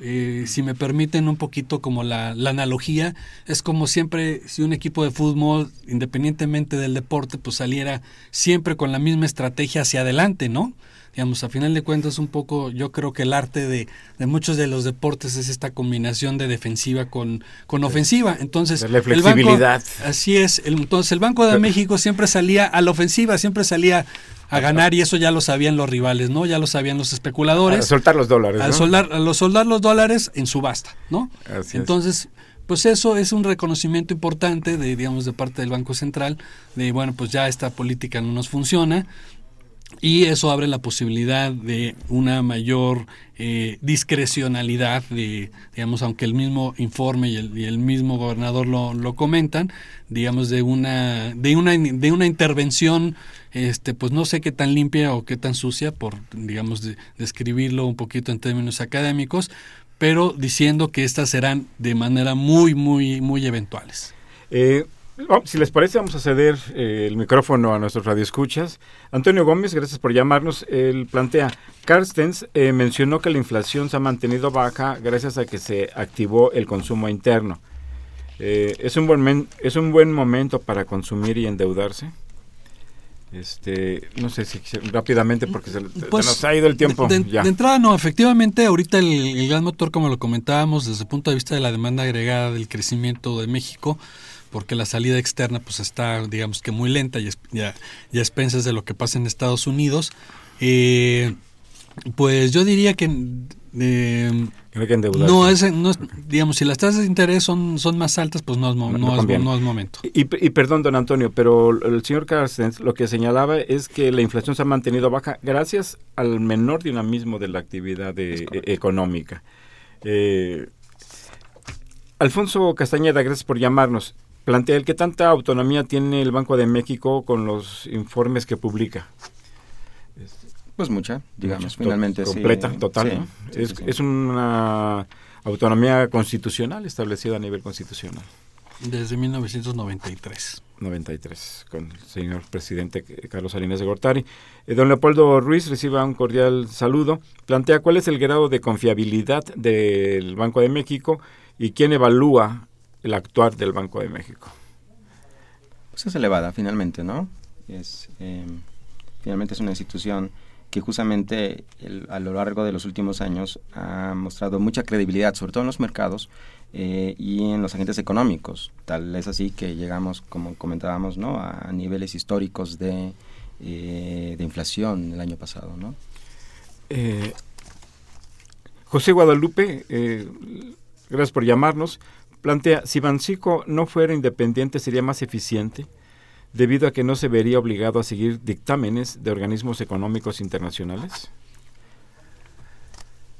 eh, si me permiten un poquito como la, la, analogía, es como siempre si un equipo de fútbol, independientemente del deporte, pues saliera siempre con la misma estrategia hacia adelante, ¿no? Digamos, a final de cuentas un poco, yo creo que el arte de, de muchos de los deportes es esta combinación de defensiva con, con ofensiva. Entonces, la flexibilidad. así es. El, entonces, el Banco de México siempre salía a la ofensiva, siempre salía a ganar y eso ya lo sabían los rivales, ¿no? Ya lo sabían los especuladores. A soltar los dólares. A, soldar, a los soldar los dólares en subasta, ¿no? Entonces, pues eso es un reconocimiento importante de, digamos, de parte del Banco Central, de, bueno, pues ya esta política no nos funciona, y eso abre la posibilidad de una mayor eh, discrecionalidad de digamos aunque el mismo informe y el, mismo gobernador lo, lo, comentan digamos de una de una de una intervención este pues no sé qué tan limpia o qué tan sucia por digamos describirlo un poquito en términos académicos pero diciendo que estas serán de manera muy muy muy eventuales. Eh, si les parece, vamos a ceder eh, el micrófono a nuestros radioescuchas. Antonio Gómez, gracias por llamarnos. Él plantea, Carstens eh, mencionó que la inflación se ha mantenido baja gracias a que se activó el consumo interno. Eh, ¿es, un buen ¿Es un buen momento para consumir y endeudarse? Este, no sé si rápidamente porque se, pues, nos ha ido el tiempo. De, entrada, no, efectivamente, ahorita el, el gran motor, como lo comentábamos, desde el punto de vista de la demanda agregada del crecimiento de México, porque la salida externa pues está digamos que muy lenta y ya, ya expensas de lo que pasa en Estados Unidos. Eh, pues yo diría que eh, no es, no digamos si las tasas de interés son, son más altas pues no es, no, no, es, momento. Y, y, perdón don Antonio pero el señor Carstens lo que señalaba es que la inflación se ha mantenido baja gracias al menor dinamismo de la actividad de, económica. Eh, Alfonso Castañeda gracias por llamarnos plantea el que tanta autonomía tiene el Banco de México con los informes que publica. Pues mucha, digamos, finalmente. Completa, total. es, una autonomía constitucional establecida a nivel constitucional. Desde 1993. 93, con el señor presidente Carlos Salinas de Gortari. Eh, don Leopoldo Ruiz reciba un cordial saludo. Plantea cuál es el grado de confiabilidad del Banco de México y quién evalúa el actuar del Banco de México? Pues es elevada, finalmente, ¿no? Es, em, finalmente es una institución que justamente a lo largo de los últimos años ha mostrado mucha credibilidad, sobre todo en los mercados eh, y en los agentes económicos. Tal es así que llegamos, como comentábamos, ¿no? a niveles históricos de, eh, de inflación el año pasado. ¿no? Eh, José Guadalupe, gracias por llamarnos plantea, si Bancico no fuera independiente sería más eficiente, debido a que no se vería obligado a seguir dictámenes de organismos económicos internacionales.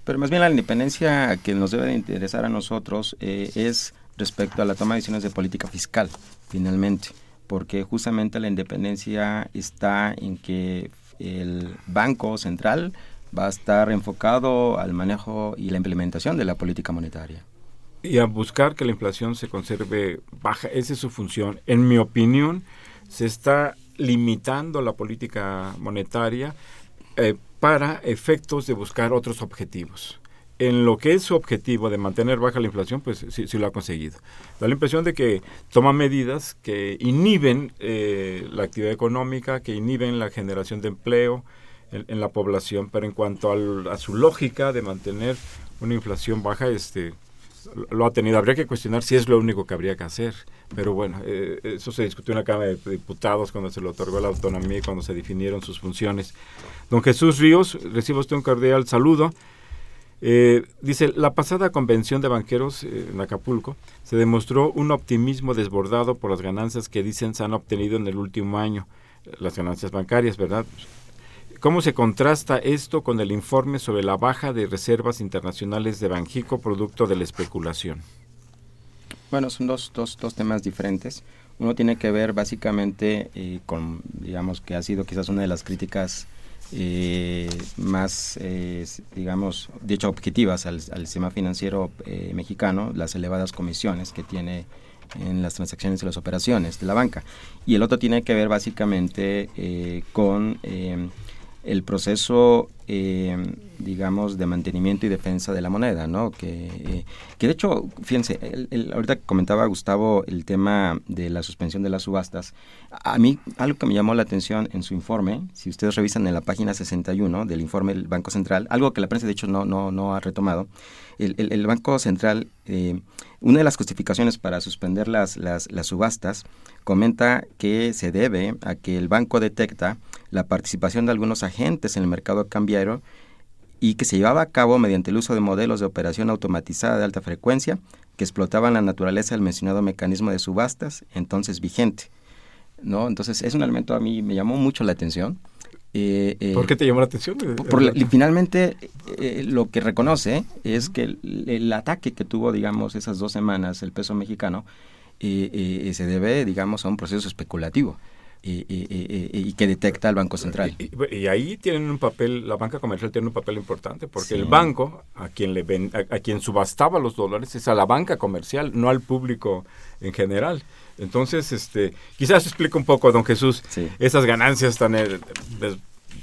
Pero más bien la independencia que nos debe de interesar a nosotros eh, es respecto a la toma de decisiones de política fiscal, finalmente, porque justamente la independencia está en que el Banco Central va a estar enfocado al manejo y la implementación de la política monetaria y a buscar que la inflación se conserve baja. Esa es su función. En mi opinión, se está limitando la política monetaria eh, para efectos de buscar otros objetivos. En lo que es su objetivo de mantener baja la inflación, pues sí, sí lo ha conseguido. Da la impresión de que toma medidas que inhiben eh, la actividad económica, que inhiben la generación de empleo en, la población, pero en cuanto a su lógica de mantener una inflación baja, este, lo ha tenido. Habría que cuestionar si es lo único que habría que hacer. Pero bueno, eh, eso se discutió en la Cámara de Diputados cuando se le otorgó la autonomía y cuando se definieron sus funciones. Don Jesús Ríos, recibo usted un cordial saludo. Eh, dice, la pasada convención de banqueros eh, en Acapulco se demostró un optimismo desbordado por las ganancias que dicen se han obtenido en el último año, las ganancias bancarias, ¿verdad? ¿Cómo se contrasta esto con el informe sobre la baja de reservas internacionales de Banjico producto de la especulación? Bueno, son dos, dos, dos temas diferentes. Uno tiene que ver básicamente eh, con, digamos, que ha sido quizás una de las críticas eh, más, eh, digamos, dicho objetivas al, sistema financiero mexicano, las elevadas comisiones que tiene en las transacciones y las operaciones de la banca. Y el otro tiene que ver básicamente con el proceso eh, digamos, de mantenimiento y defensa de la moneda, ¿no? Que, que de hecho, fíjense, el, ahorita comentaba Gustavo el tema de la suspensión de las subastas. A mí, algo que me llamó la atención en su informe, si ustedes revisan en la página 61 del informe del Banco Central, algo que la prensa de hecho no, no, no ha retomado, el, el, Banco Central, eh, una de las justificaciones para suspender las, las, las subastas comenta que se debe a que el banco detecta la participación de algunos agentes en el mercado cambiario y que se llevaba a cabo mediante el uso de modelos de operación automatizada de alta frecuencia que explotaban la naturaleza del mencionado mecanismo de subastas entonces vigente. ¿no? Entonces es un elemento a mí me llamó mucho la atención. Eh, eh, ¿Por qué te llamó la atención? finalmente eh, lo que reconoce es que el, ataque que tuvo, digamos, esas dos semanas el peso mexicano se debe, digamos, a un proceso especulativo y, que detecta el Banco Central. Y, ahí tienen un papel, la banca comercial tiene un papel importante, porque el banco a quien le a, quien subastaba los dólares es a la banca comercial, no al público en general. Entonces, este, quizás explique un poco, don Jesús, esas ganancias tan eh,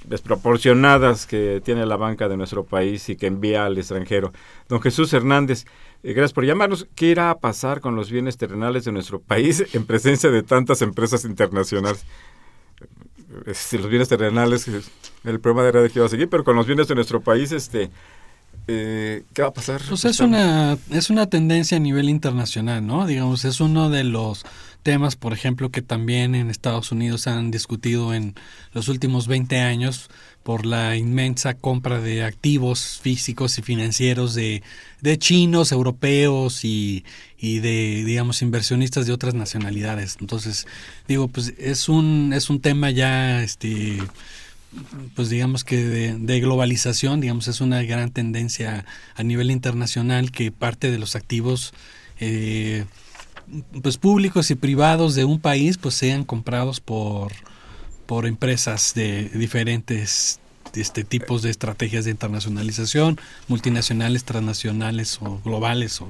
desproporcionadas que tiene la banca de nuestro país y que envía al extranjero. Don Jesús Hernández, eh, gracias por llamarnos. ¿Qué irá a pasar con los bienes terrenales de nuestro país en presencia de tantas empresas internacionales? Eh, los bienes terrenales, el problema de que iba a seguir, pero con los bienes de nuestro país, este, eh, ¿qué va a pasar? Pues es una, es una tendencia a nivel internacional, ¿no? Digamos, es uno de los temas, por ejemplo, que también en Estados Unidos han discutido en los últimos 20 años por la inmensa compra de activos físicos y financieros de, de chinos, europeos y, y, de, digamos, inversionistas de otras nacionalidades. Entonces, digo, pues es un, es un tema ya, este, pues digamos que de, globalización, digamos, es una gran tendencia a nivel internacional que parte de los activos eh, pues públicos y privados de un país pues sean comprados por por empresas de diferentes este, tipos de estrategias de internacionalización, multinacionales, transnacionales o globales. O...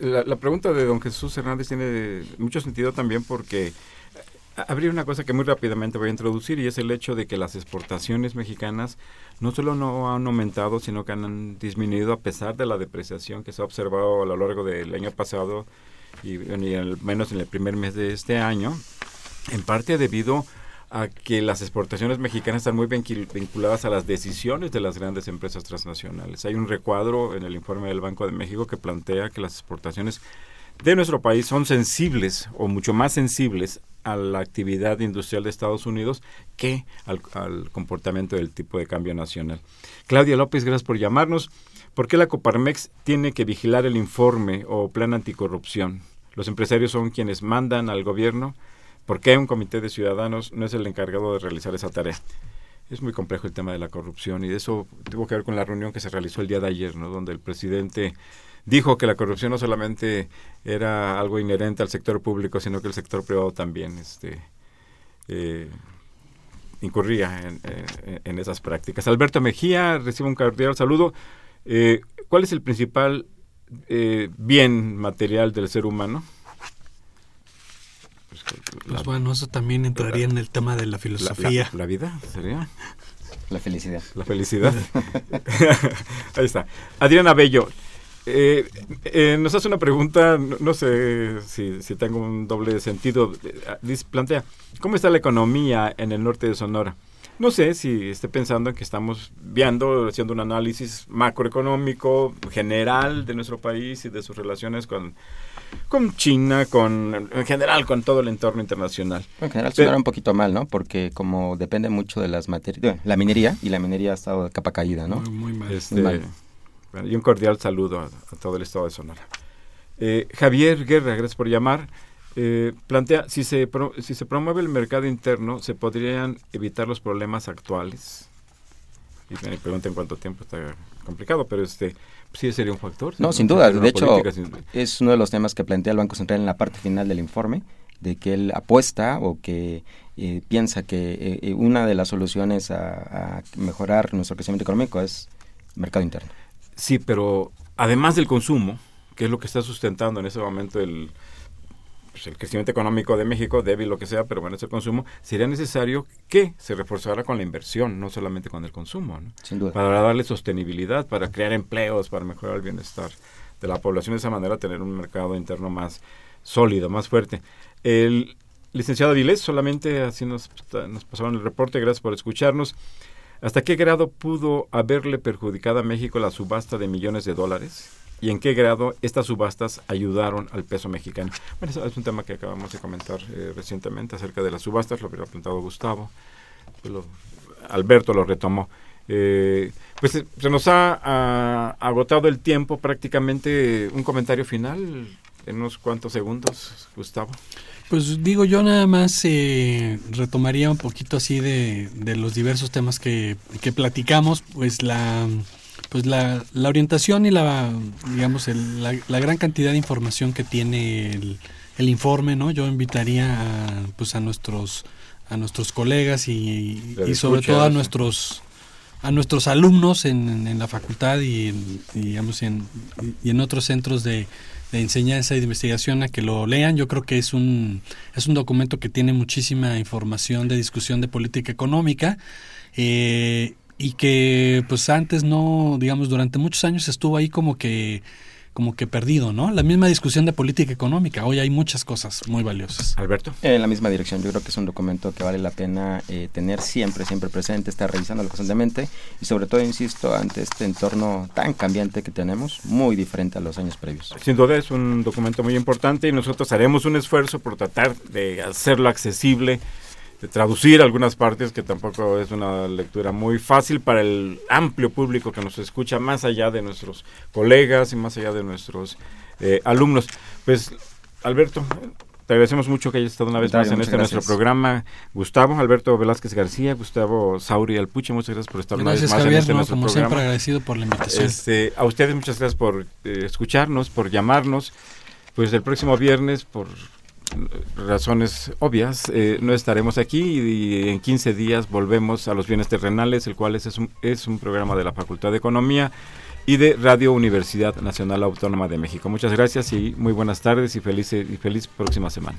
La, la, pregunta de don Jesús Hernández tiene mucho sentido también porque habría una cosa que muy rápidamente voy a introducir y es el hecho de que las exportaciones mexicanas no solo no han aumentado, sino que han disminuido a pesar de la depreciación que se ha observado a lo largo del año pasado y, al menos en el primer mes de este año, en parte debido a que las exportaciones mexicanas están muy vinculadas a las decisiones de las grandes empresas transnacionales. Hay un recuadro en el informe del Banco de México que plantea que las exportaciones de nuestro país son sensibles o mucho más sensibles a la actividad industrial de Estados Unidos que al, comportamiento del tipo de cambio nacional. Claudia López, gracias por llamarnos. ¿Por qué la Coparmex tiene que vigilar el informe o plan anticorrupción? Los empresarios son quienes mandan al gobierno. ¿Por qué un comité de ciudadanos no es el encargado de realizar esa tarea? Es muy complejo el tema de la corrupción y de eso tuvo que ver con la reunión que se realizó el día de ayer, ¿no? donde el presidente dijo que la corrupción no solamente era algo inherente al sector público, sino que el sector privado también este, eh, incurría en, esas prácticas. Alberto Mejía recibe un cordial saludo. Eh, ¿Cuál es el principal eh, bien material del ser humano? Pues, pues bueno, eso también entraría en el tema de la filosofía. La, la vida sería. La felicidad. La felicidad. Ahí está. Adriana Bello, eh, eh, nos hace una pregunta, no, sé si, tengo un doble sentido. Dice, plantea, ¿cómo está la economía en el norte de Sonora? No sé si esté pensando en que estamos viendo, haciendo un análisis macroeconómico general de nuestro país y de sus relaciones con, con China, con en general con todo el entorno internacional. En general suena un poquito mal, ¿no? Porque como depende mucho de las materias, la minería, y la minería ha estado de capa caída, ¿no? Muy, mal. Este, muy mal y un cordial saludo a, todo el estado de Sonora. Eh, Javier Guerra, gracias por llamar. Eh, plantea, si se, si se promueve el mercado interno, ¿se podrían evitar los problemas actuales? Y me preguntan cuánto tiempo está complicado, pero este sí sería un factor. No, sin duda. De hecho, es uno de los temas que plantea el Banco Central en la parte final del informe, de que él apuesta o que eh, piensa que una de las soluciones a, a mejorar nuestro crecimiento económico es mercado interno. Sí, pero además del consumo, que es lo que está sustentando en ese momento el pues, el crecimiento económico de México, débil lo que sea, pero bueno, es el consumo, sería necesario que se reforzara con la inversión, no solamente con el consumo, Sin duda. para darle sostenibilidad, para crear empleos, para mejorar el bienestar de la población, de esa manera tener un mercado interno más sólido, más fuerte. El licenciado Avilés, solamente así nos, nos pasaron el reporte, gracias por escucharnos. ¿Hasta qué grado pudo haberle perjudicado a México la subasta de millones de dólares? ¿Y en qué grado estas subastas ayudaron al peso mexicano? Bueno, eso es un tema que acabamos de comentar eh, recientemente acerca de las subastas, lo había apuntado Gustavo, pues Alberto lo retomó. Eh, pues se nos ha, ha, agotado el tiempo prácticamente. Un comentario final en unos cuantos segundos, Gustavo. Pues digo, yo nada más eh, retomaría un poquito así de, de los diversos temas que, que, platicamos, pues la pues la, la orientación y la digamos el, la, la, gran cantidad de información que tiene el, el informe, ¿no? Yo invitaría a, pues a nuestros a nuestros colegas y, y sobre todo a nuestros a nuestros alumnos en, en la facultad y, en, digamos en, y en otros centros de, de enseñanza y de investigación a que lo lean. Yo creo que es un, es un documento que tiene muchísima información de discusión de política económica eh, y que pues antes no, digamos, durante muchos años estuvo ahí como que como que perdido, ¿no? La misma discusión de política económica. Hoy hay muchas cosas muy valiosas. Alberto. En la misma dirección. Yo creo que es un documento que vale la pena eh, tener siempre, siempre presente, estar revisándolo constantemente y sobre todo, insisto, ante este entorno tan cambiante que tenemos, muy diferente a los años previos. Sin duda es un documento muy importante y nosotros haremos un esfuerzo por tratar de hacerlo accesible de traducir algunas partes que tampoco es una lectura muy fácil para el amplio público que nos escucha más allá de nuestros colegas y más allá de nuestros eh, alumnos. Pues Alberto, te agradecemos mucho que hayas estado una vez más en este gracias. nuestro programa. Gustavo, Alberto Velázquez García, Gustavo Sauri Alpuche, muchas gracias por estar gracias, una vez más Javier, en este no, nuestro como programa. siempre agradecido por la invitación. Este, a ustedes muchas gracias por eh, escucharnos, por llamarnos. Pues el próximo viernes, por razones obvias, eh, no estaremos aquí y, en 15 días volvemos a los bienes terrenales, el cual es, es, un, es un programa de la Facultad de Economía y de Radio Universidad Nacional Autónoma de México. Muchas gracias y muy buenas tardes y feliz, y feliz próxima semana.